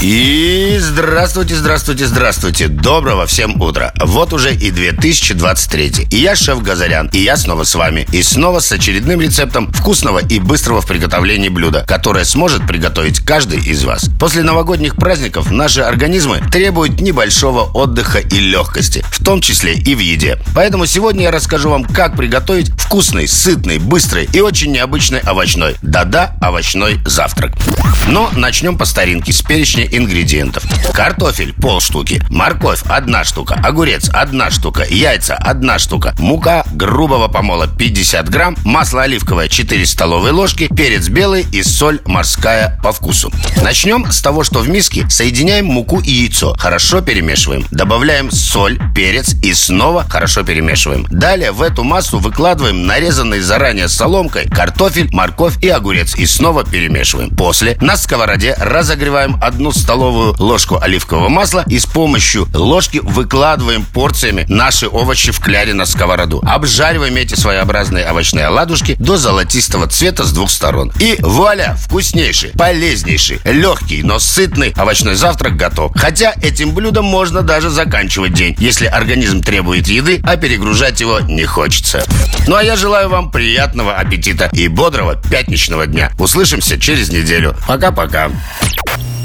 и здравствуйте, здравствуйте, здравствуйте. Доброго всем утра. Вот уже и 2023. И я шеф Газарян. И я снова с вами. И снова с очередным рецептом вкусного и быстрого в приготовлении блюда, которое сможет приготовить каждый из вас. После новогодних праздников наши организмы требуют небольшого отдыха и легкости, в том числе и в еде. Поэтому сегодня я расскажу вам, как приготовить вкусный, сытный, быстрый и очень необычный овощной. Да-да, овощной завтрак. Но начнем по старинке с перечня ингредиентов. Картофель – полштуки, морковь – одна штука, огурец – одна штука, яйца – одна штука, мука грубого помола – 50 грамм, масло оливковое – 4 столовые ложки, перец белый и соль морская по вкусу. Начнем с того, что в миске соединяем муку и яйцо, хорошо перемешиваем. Добавляем соль, перец и снова хорошо перемешиваем. Далее в эту массу выкладываем нарезанный заранее соломкой картофель, морковь и огурец и снова перемешиваем. После на сковороде разогреваем одну столовую ложку оливкового масла и с помощью ложки выкладываем порциями наши овощи в кляре на сковороду. Обжариваем эти своеобразные овощные оладушки до золотистого цвета с двух сторон. И вуаля! Вкуснейший, полезнейший, легкий, но сытный овощной завтрак готов. Хотя этим блюдом можно даже заканчивать день, если организм требует еды, а перегружать его не хочется. Ну а я желаю вам приятного аппетита и бодрого пятничного дня. Услышимся через неделю. Пока-пока.